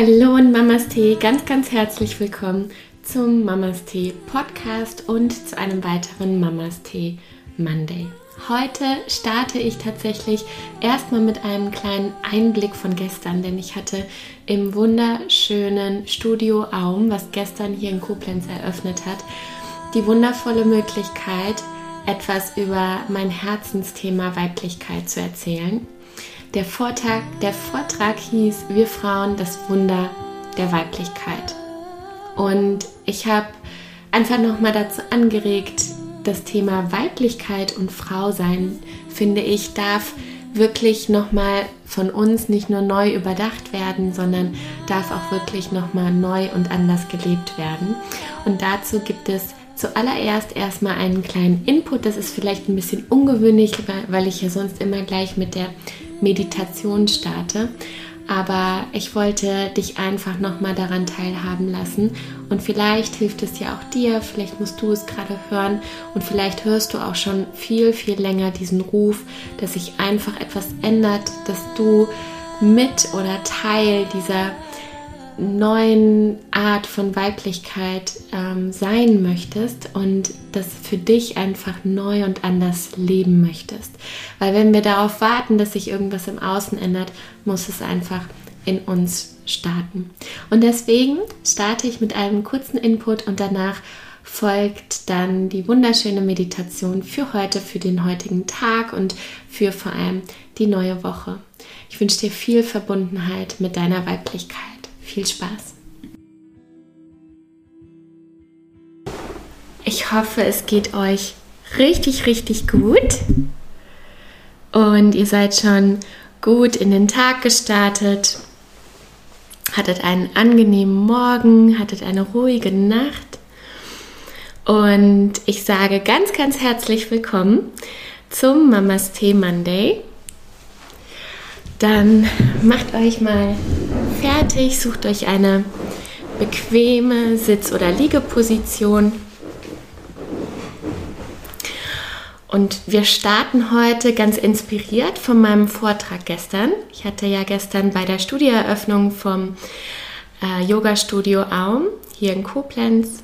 Hallo und Mamas Tee, ganz, ganz herzlich willkommen zum Mamas Tee Podcast und zu einem weiteren Mamas Tee Monday. Heute starte ich tatsächlich erstmal mit einem kleinen Einblick von gestern, denn ich hatte im wunderschönen Studio Aum, was gestern hier in Koblenz eröffnet hat, die wundervolle Möglichkeit, etwas über mein Herzensthema Weiblichkeit zu erzählen. Der Vortrag, der Vortrag hieß Wir Frauen, das Wunder der Weiblichkeit. Und ich habe einfach nochmal dazu angeregt, das Thema Weiblichkeit und Frausein, finde ich, darf wirklich nochmal von uns nicht nur neu überdacht werden, sondern darf auch wirklich nochmal neu und anders gelebt werden. Und dazu gibt es zuallererst erstmal einen kleinen Input. Das ist vielleicht ein bisschen ungewöhnlich, weil ich ja sonst immer gleich mit der Meditation starte. Aber ich wollte dich einfach nochmal daran teilhaben lassen. Und vielleicht hilft es ja auch dir, vielleicht musst du es gerade hören und vielleicht hörst du auch schon viel, viel länger diesen Ruf, dass sich einfach etwas ändert, dass du mit oder Teil dieser neuen Art von Weiblichkeit ähm, sein möchtest und das für dich einfach neu und anders leben möchtest. Weil wenn wir darauf warten, dass sich irgendwas im Außen ändert, muss es einfach in uns starten. Und deswegen starte ich mit einem kurzen Input und danach folgt dann die wunderschöne Meditation für heute, für den heutigen Tag und für vor allem die neue Woche. Ich wünsche dir viel Verbundenheit mit deiner Weiblichkeit. Viel Spaß! Ich hoffe, es geht euch richtig, richtig gut. Und ihr seid schon gut in den Tag gestartet, hattet einen angenehmen Morgen, hattet eine ruhige Nacht. Und ich sage ganz, ganz herzlich willkommen zum Mamas Tee Monday. Dann macht euch mal fertig, sucht euch eine bequeme Sitz- oder Liegeposition. Und wir starten heute ganz inspiriert von meinem Vortrag gestern. Ich hatte ja gestern bei der Studieeröffnung vom äh, Yoga-Studio Aum hier in Koblenz,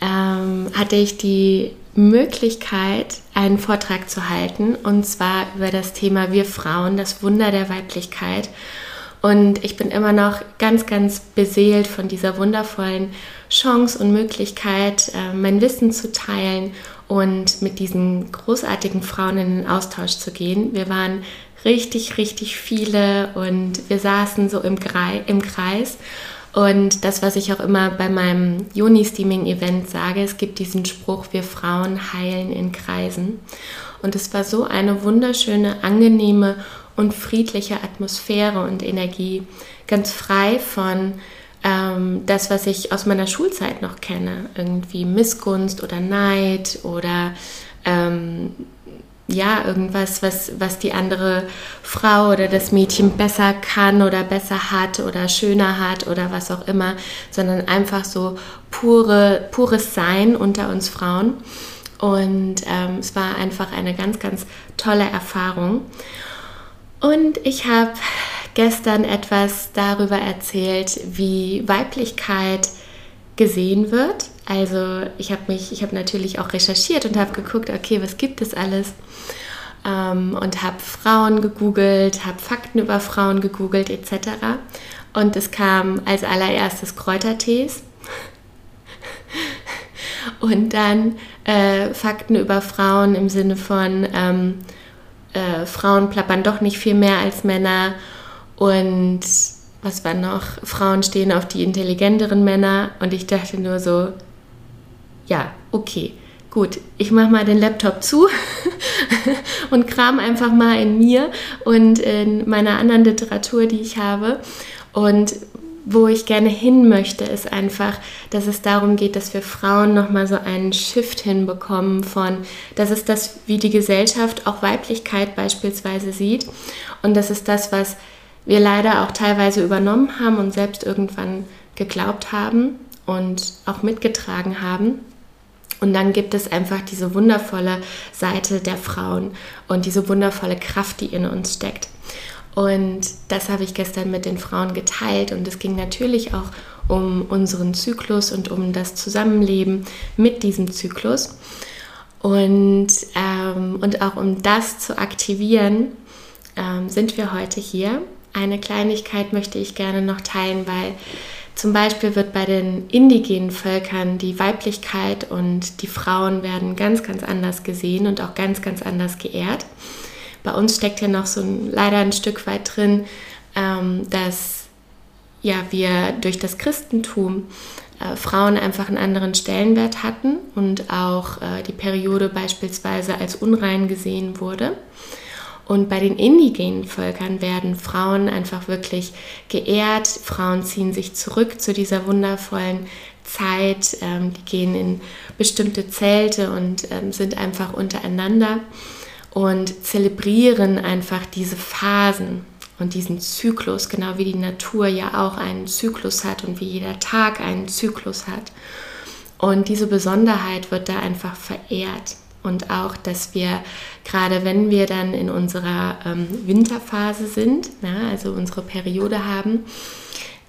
ähm, hatte ich die Möglichkeit, einen Vortrag zu halten, und zwar über das Thema Wir Frauen, das Wunder der Weiblichkeit. Und ich bin immer noch ganz, ganz beseelt von dieser wundervollen Chance und Möglichkeit, äh, mein Wissen zu teilen und mit diesen großartigen Frauen in den Austausch zu gehen. Wir waren richtig, richtig viele und wir saßen so im, Kreis und das, was ich auch immer bei meinem Juni-Steaming-Event sage, es gibt diesen Spruch, wir Frauen heilen in Kreisen. Und es war so eine wunderschöne, angenehme und friedliche Atmosphäre und Energie, ganz frei von ähm, das, was ich aus meiner Schulzeit noch kenne, irgendwie Missgunst oder Neid oder ähm, ja, irgendwas, was, was die andere Frau oder das Mädchen besser kann oder besser hat oder schöner hat oder was auch immer, sondern einfach so pure, pures Sein unter uns Frauen. Und ähm, es war einfach eine ganz, ganz tolle Erfahrung. Und ich habe gestern etwas darüber erzählt, wie Weiblichkeit gesehen wird. Also ich habe mich, ich habe natürlich auch recherchiert und habe geguckt, okay, was gibt es alles? Ähm, und habe Frauen gegoogelt, habe Fakten über Frauen gegoogelt etc. Und es kam als allererstes Kräutertees. und dann äh, Fakten über Frauen im Sinne von ähm, äh, Frauen plappern doch nicht viel mehr als Männer und was war noch? Frauen stehen auf die intelligenteren Männer und ich dachte nur so, ja, okay, gut, ich mache mal den Laptop zu und kram einfach mal in mir und in meiner anderen Literatur, die ich habe. Und wo ich gerne hin möchte, ist einfach, dass es darum geht, dass wir Frauen nochmal so einen Shift hinbekommen von, das ist das, wie die Gesellschaft auch Weiblichkeit beispielsweise sieht. Und das ist das, was wir leider auch teilweise übernommen haben und selbst irgendwann geglaubt haben und auch mitgetragen haben. Und dann gibt es einfach diese wundervolle Seite der Frauen und diese wundervolle Kraft, die in uns steckt. Und das habe ich gestern mit den Frauen geteilt und es ging natürlich auch um unseren Zyklus und um das Zusammenleben mit diesem Zyklus. Und, ähm, und auch um das zu aktivieren, ähm, sind wir heute hier. Eine Kleinigkeit möchte ich gerne noch teilen, weil zum Beispiel wird bei den indigenen Völkern die Weiblichkeit und die Frauen werden ganz, ganz anders gesehen und auch ganz, ganz anders geehrt. Bei uns steckt ja noch so ein, leider ein Stück weit drin, ähm, dass ja, wir durch das Christentum äh, Frauen einfach einen anderen Stellenwert hatten und auch äh, die Periode beispielsweise als unrein gesehen wurde. Und bei den indigenen Völkern werden Frauen einfach wirklich geehrt. Frauen ziehen sich zurück zu dieser wundervollen Zeit. Ähm, die gehen in bestimmte Zelte und ähm, sind einfach untereinander und zelebrieren einfach diese Phasen und diesen Zyklus, genau wie die Natur ja auch einen Zyklus hat und wie jeder Tag einen Zyklus hat. Und diese Besonderheit wird da einfach verehrt. Und auch, dass wir, gerade wenn wir dann in unserer ähm, Winterphase sind, ja, also unsere Periode haben,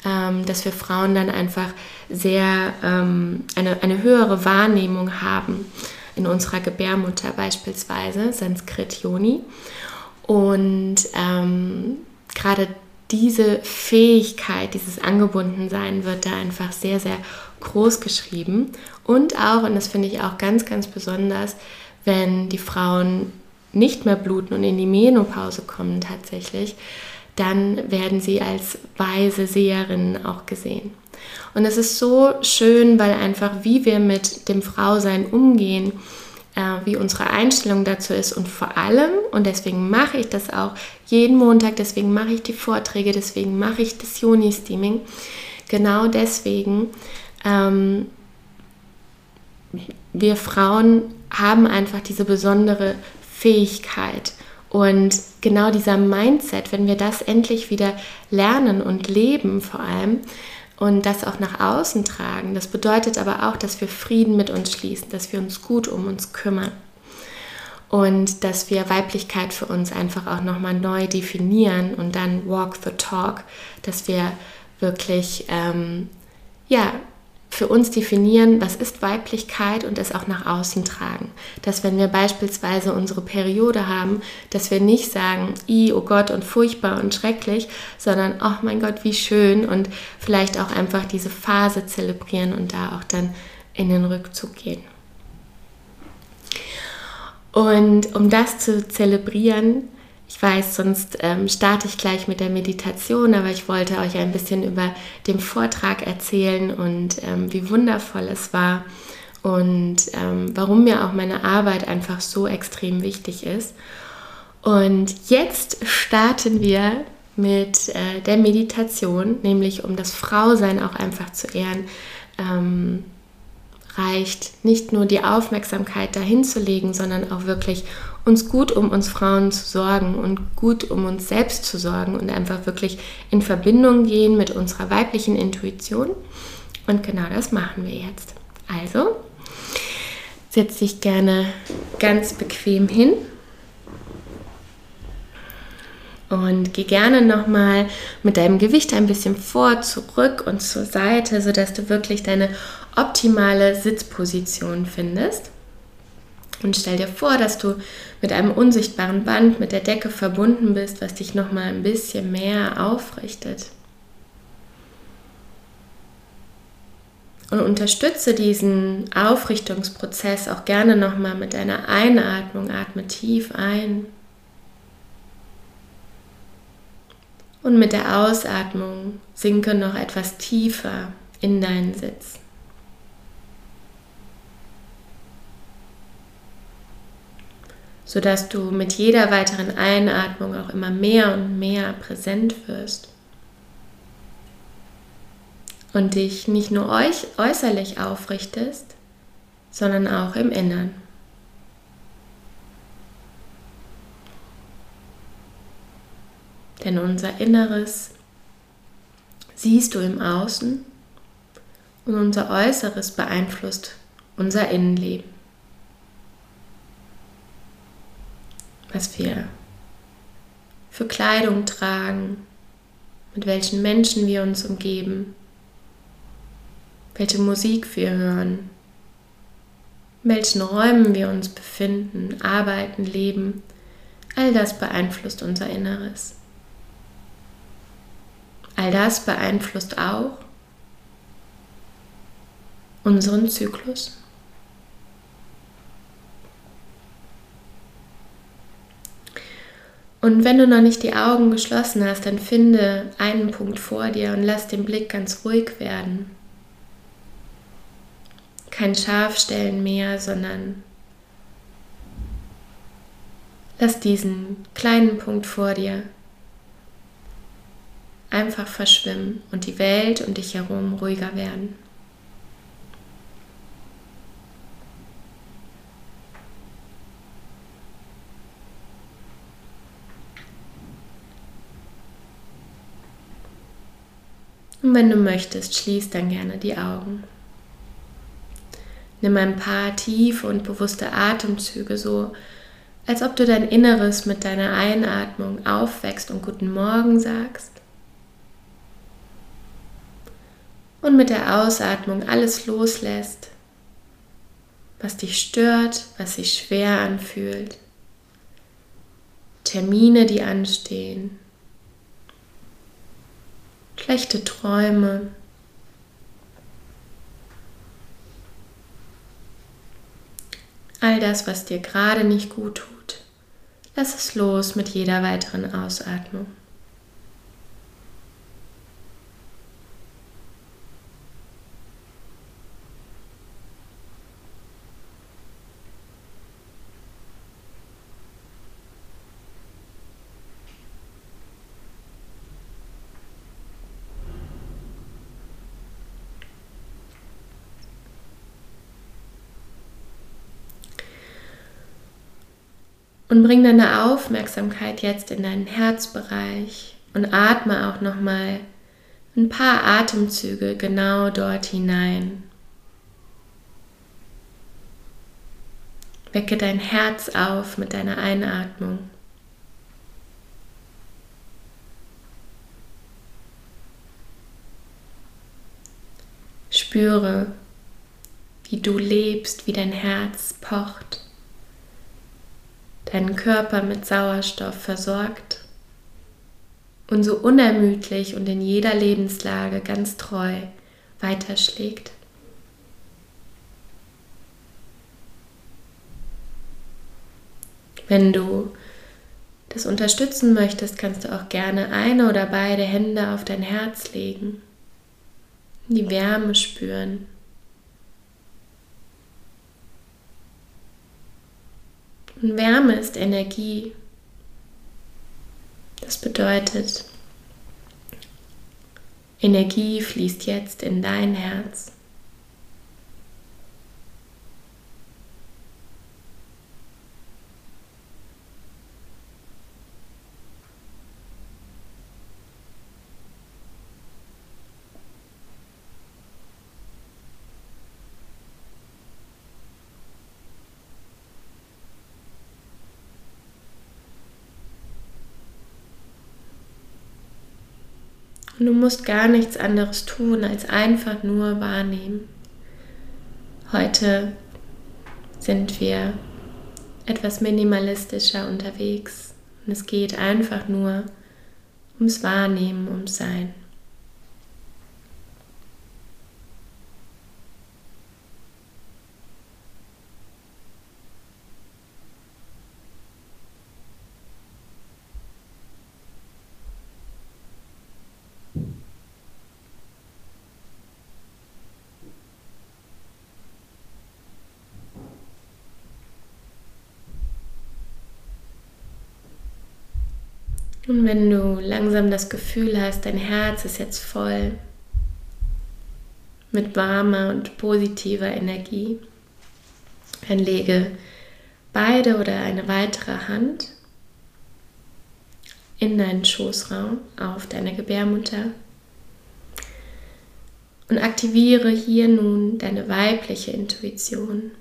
ähm, dass wir Frauen dann einfach sehr ähm, eine, eine höhere Wahrnehmung haben in unserer Gebärmutter beispielsweise, Sanskrit Yoni. Und ähm, gerade diese Fähigkeit, dieses Angebundensein wird da einfach sehr, sehr groß geschrieben. Und auch, und das finde ich auch ganz, ganz besonders, wenn die Frauen nicht mehr bluten und in die Menopause kommen tatsächlich, dann werden sie als weise Seherinnen auch gesehen. Und es ist so schön, weil einfach wie wir mit dem Frausein umgehen, äh, wie unsere Einstellung dazu ist und vor allem, und deswegen mache ich das auch jeden Montag, deswegen mache ich die Vorträge, deswegen mache ich das Juni-Steaming, genau deswegen, ähm, wir Frauen haben einfach diese besondere Fähigkeit. Und genau dieser Mindset, wenn wir das endlich wieder lernen und leben vor allem und das auch nach außen tragen, das bedeutet aber auch, dass wir Frieden mit uns schließen, dass wir uns gut um uns kümmern und dass wir Weiblichkeit für uns einfach auch nochmal neu definieren und dann walk the talk, dass wir wirklich ähm, ja für uns definieren, was ist Weiblichkeit und es auch nach außen tragen. Dass wenn wir beispielsweise unsere Periode haben, dass wir nicht sagen, i, oh Gott und furchtbar und schrecklich, sondern, oh mein Gott, wie schön und vielleicht auch einfach diese Phase zelebrieren und da auch dann in den Rückzug gehen. Und um das zu zelebrieren, ich weiß, sonst ähm, starte ich gleich mit der Meditation, aber ich wollte euch ein bisschen über den Vortrag erzählen und ähm, wie wundervoll es war und ähm, warum mir auch meine Arbeit einfach so extrem wichtig ist. Und jetzt starten wir mit äh, der Meditation, nämlich um das Frausein auch einfach zu ehren. Ähm, reicht nicht nur die Aufmerksamkeit dahin zu legen, sondern auch wirklich uns gut um uns Frauen zu sorgen und gut um uns selbst zu sorgen und einfach wirklich in Verbindung gehen mit unserer weiblichen Intuition. Und genau das machen wir jetzt. Also, setz dich gerne ganz bequem hin und geh gerne nochmal mit deinem Gewicht ein bisschen vor, zurück und zur Seite, sodass du wirklich deine optimale Sitzposition findest. Und stell dir vor, dass du mit einem unsichtbaren Band mit der Decke verbunden bist, was dich noch mal ein bisschen mehr aufrichtet. Und unterstütze diesen Aufrichtungsprozess auch gerne noch mal mit deiner Einatmung. Atme tief ein. Und mit der Ausatmung sinke noch etwas tiefer in deinen Sitz. Sodass du mit jeder weiteren Einatmung auch immer mehr und mehr präsent wirst und dich nicht nur äußerlich aufrichtest, sondern auch im Innern. Denn unser Inneres siehst du im Außen und unser Äußeres beeinflusst unser Innenleben. Was wir für Kleidung tragen, mit welchen Menschen wir uns umgeben, welche Musik wir hören, in welchen Räumen wir uns befinden, arbeiten, leben, all das beeinflusst unser Inneres. All das beeinflusst auch unseren Zyklus. Und wenn du noch nicht die Augen geschlossen hast, dann finde einen Punkt vor dir und lass den Blick ganz ruhig werden. Kein Scharfstellen mehr, sondern lass diesen kleinen Punkt vor dir einfach verschwimmen und die Welt um dich herum ruhiger werden. Und wenn du möchtest, schließ dann gerne die Augen. Nimm ein paar tiefe und bewusste Atemzüge, so als ob du dein Inneres mit deiner Einatmung aufwächst und guten Morgen sagst. Und mit der Ausatmung alles loslässt, was dich stört, was sich schwer anfühlt. Termine, die anstehen, schlechte Träume. All das, was dir gerade nicht gut tut, lass es los mit jeder weiteren Ausatmung. Und bring deine Aufmerksamkeit jetzt in deinen Herzbereich und atme auch noch mal ein paar Atemzüge genau dort hinein. Wecke dein Herz auf mit deiner Einatmung. Spüre, wie du lebst, wie dein Herz pocht deinen Körper mit Sauerstoff versorgt und so unermüdlich und in jeder Lebenslage ganz treu weiterschlägt. Wenn du das unterstützen möchtest, kannst du auch gerne eine oder beide Hände auf dein Herz legen, die Wärme spüren. Und Wärme ist Energie. Das bedeutet, Energie fließt jetzt in dein Herz. Und du musst gar nichts anderes tun, als einfach nur wahrnehmen. Heute sind wir etwas minimalistischer unterwegs und es geht einfach nur ums Wahrnehmen, ums Sein. Und wenn du langsam das Gefühl hast, dein Herz ist jetzt voll mit warmer und positiver Energie, dann lege beide oder eine weitere Hand in deinen Schoßraum auf deine Gebärmutter und aktiviere hier nun deine weibliche Intuition.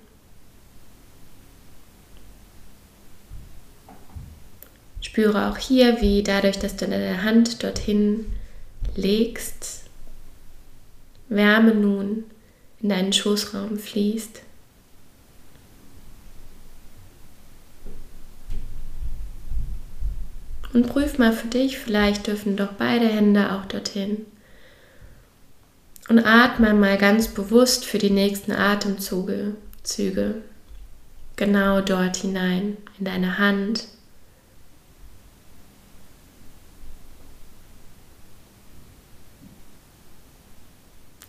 Spüre auch hier, wie dadurch, dass du deine Hand dorthin legst, Wärme nun in deinen Schoßraum fließt. Und prüf mal für dich, vielleicht dürfen doch beide Hände auch dorthin. Und atme mal ganz bewusst für die nächsten Atemzüge Züge, genau dort hinein, in deine Hand.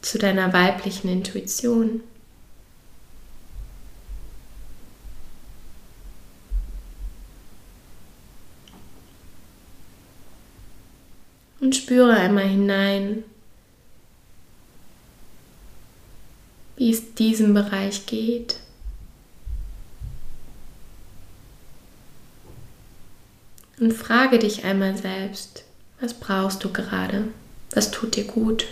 Zu deiner weiblichen Intuition. Und spüre einmal hinein, wie es diesem Bereich geht. Und frage dich einmal selbst, was brauchst du gerade? Was tut dir gut?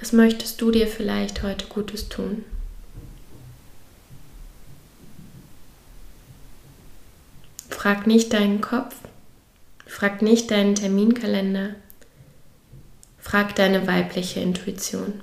Was möchtest du dir vielleicht heute Gutes tun? Frag nicht deinen Kopf, Frag nicht deinen Terminkalender. Frag deine weibliche Intuition.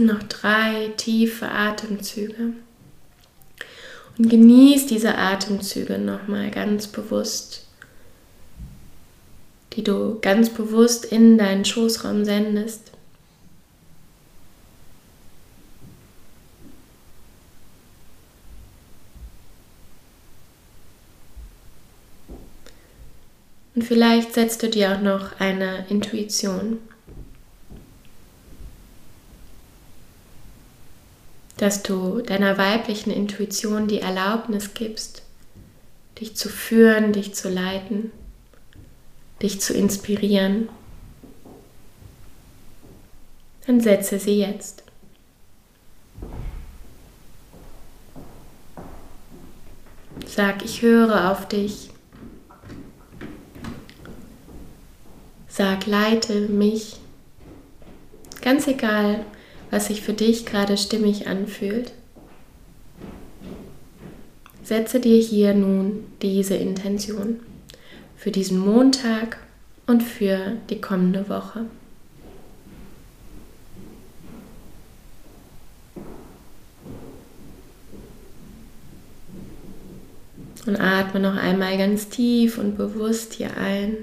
Noch drei tiefe Atemzüge. Und genieß diese Atemzüge nochmal ganz bewusst, die du ganz bewusst in deinen Schoßraum sendest. Und vielleicht setzt du dir auch noch eine Intuition dass du deiner weiblichen Intuition die Erlaubnis gibst, dich zu führen, dich zu leiten, dich zu inspirieren, dann setze sie jetzt. Sag, ich höre auf dich. Sag, leite mich. Ganz egal, was sich für dich gerade stimmig anfühlt. Setze dir hier nun diese Intention für diesen Montag und für die kommende Woche. Und atme noch einmal ganz tief und bewusst hier ein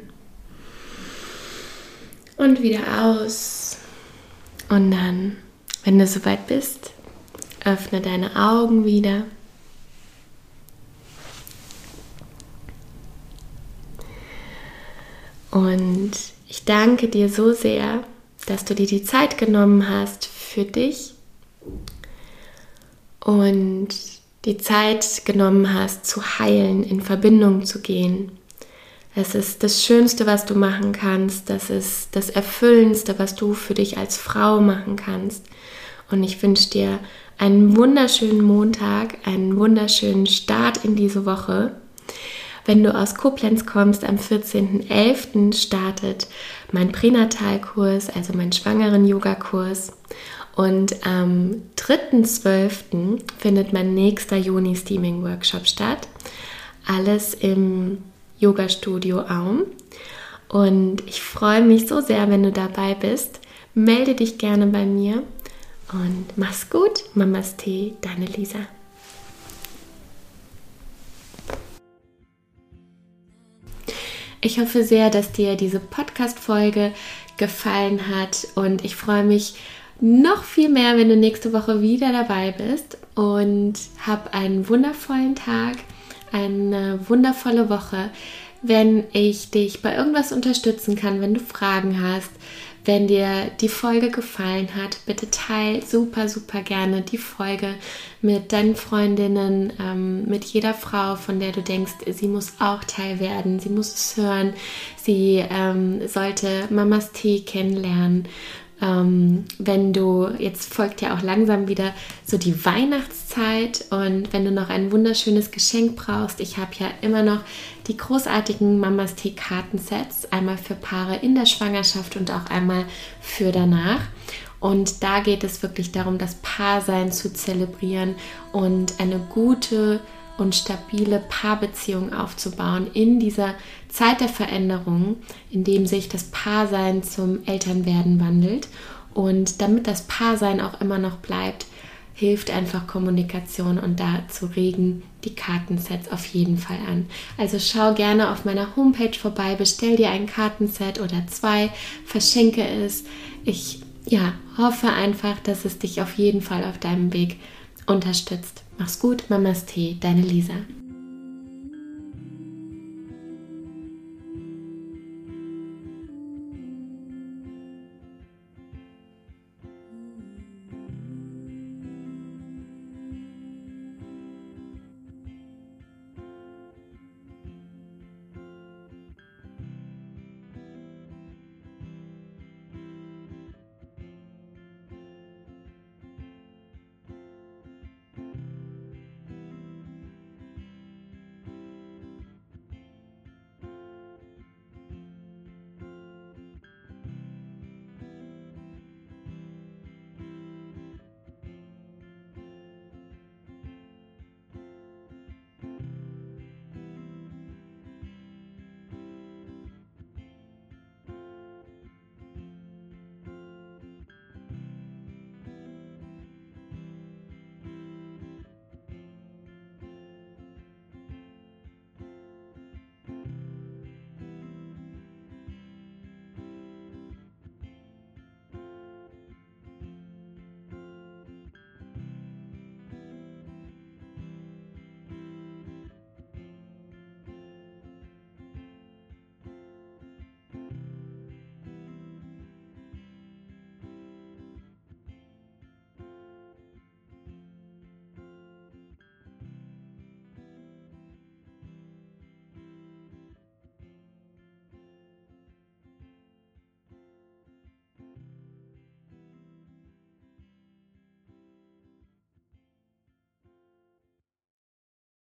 und wieder aus. Und dann wenn du soweit bist, öffne deine Augen wieder. Und ich danke dir so sehr, dass du dir die Zeit genommen hast für dich und die Zeit genommen hast zu heilen, in Verbindung zu gehen. Es ist das Schönste, was du machen kannst. Das ist das Erfüllendste, was du für dich als Frau machen kannst. Und ich wünsche dir einen wunderschönen Montag, einen wunderschönen Start in diese Woche. Wenn du aus Koblenz kommst, am 14.11. startet mein Pränatalkurs, also mein Schwangeren-Yoga-Kurs. Und am 3.12. findet mein nächster Juni-Steaming-Workshop statt. Alles im Yoga-Studio Aum. Und ich freue mich so sehr, wenn du dabei bist. Melde dich gerne bei mir und mach's gut. Mamas Tee, deine Lisa. Ich hoffe sehr, dass dir diese Podcast-Folge gefallen hat und ich freue mich noch viel mehr, wenn du nächste Woche wieder dabei bist und hab einen wundervollen Tag, eine wundervolle Woche. Wenn ich dich bei irgendwas unterstützen kann, wenn du Fragen hast, Wenn dir die Folge gefallen hat, bitte teil super, super gerne die Folge mit deinen Freundinnen, ähm, mit jeder Frau, von der du denkst, sie muss auch Teil werden, sie muss es hören, sie ähm, sollte Mamas Tee kennenlernen. Ähm, wenn du, jetzt folgt ja auch langsam wieder so die Weihnachtszeit und wenn du noch ein wunderschönes Geschenk brauchst, ich habe ja immer noch die großartigen Mamas Tee Kartensets, einmal für Paare in der Schwangerschaft und auch einmal für danach. Und da geht es wirklich darum, das Paarsein zu zelebrieren und eine gute und stabile Paarbeziehung aufzubauen in dieser Zeit der Veränderung, in dem sich das Paarsein zum Elternwerden wandelt. Und damit das Paarsein auch immer noch bleibt, hilft einfach Kommunikation und dazu regen die Kartensets auf jeden Fall an. Also schau gerne auf meiner Homepage vorbei, bestell dir ein Kartenset oder zwei, verschenke es. Ich ja, hoffe einfach, dass es dich auf jeden Fall auf deinem Weg unterstützt. Mach's gut, Mamas Tee, deine Lisa.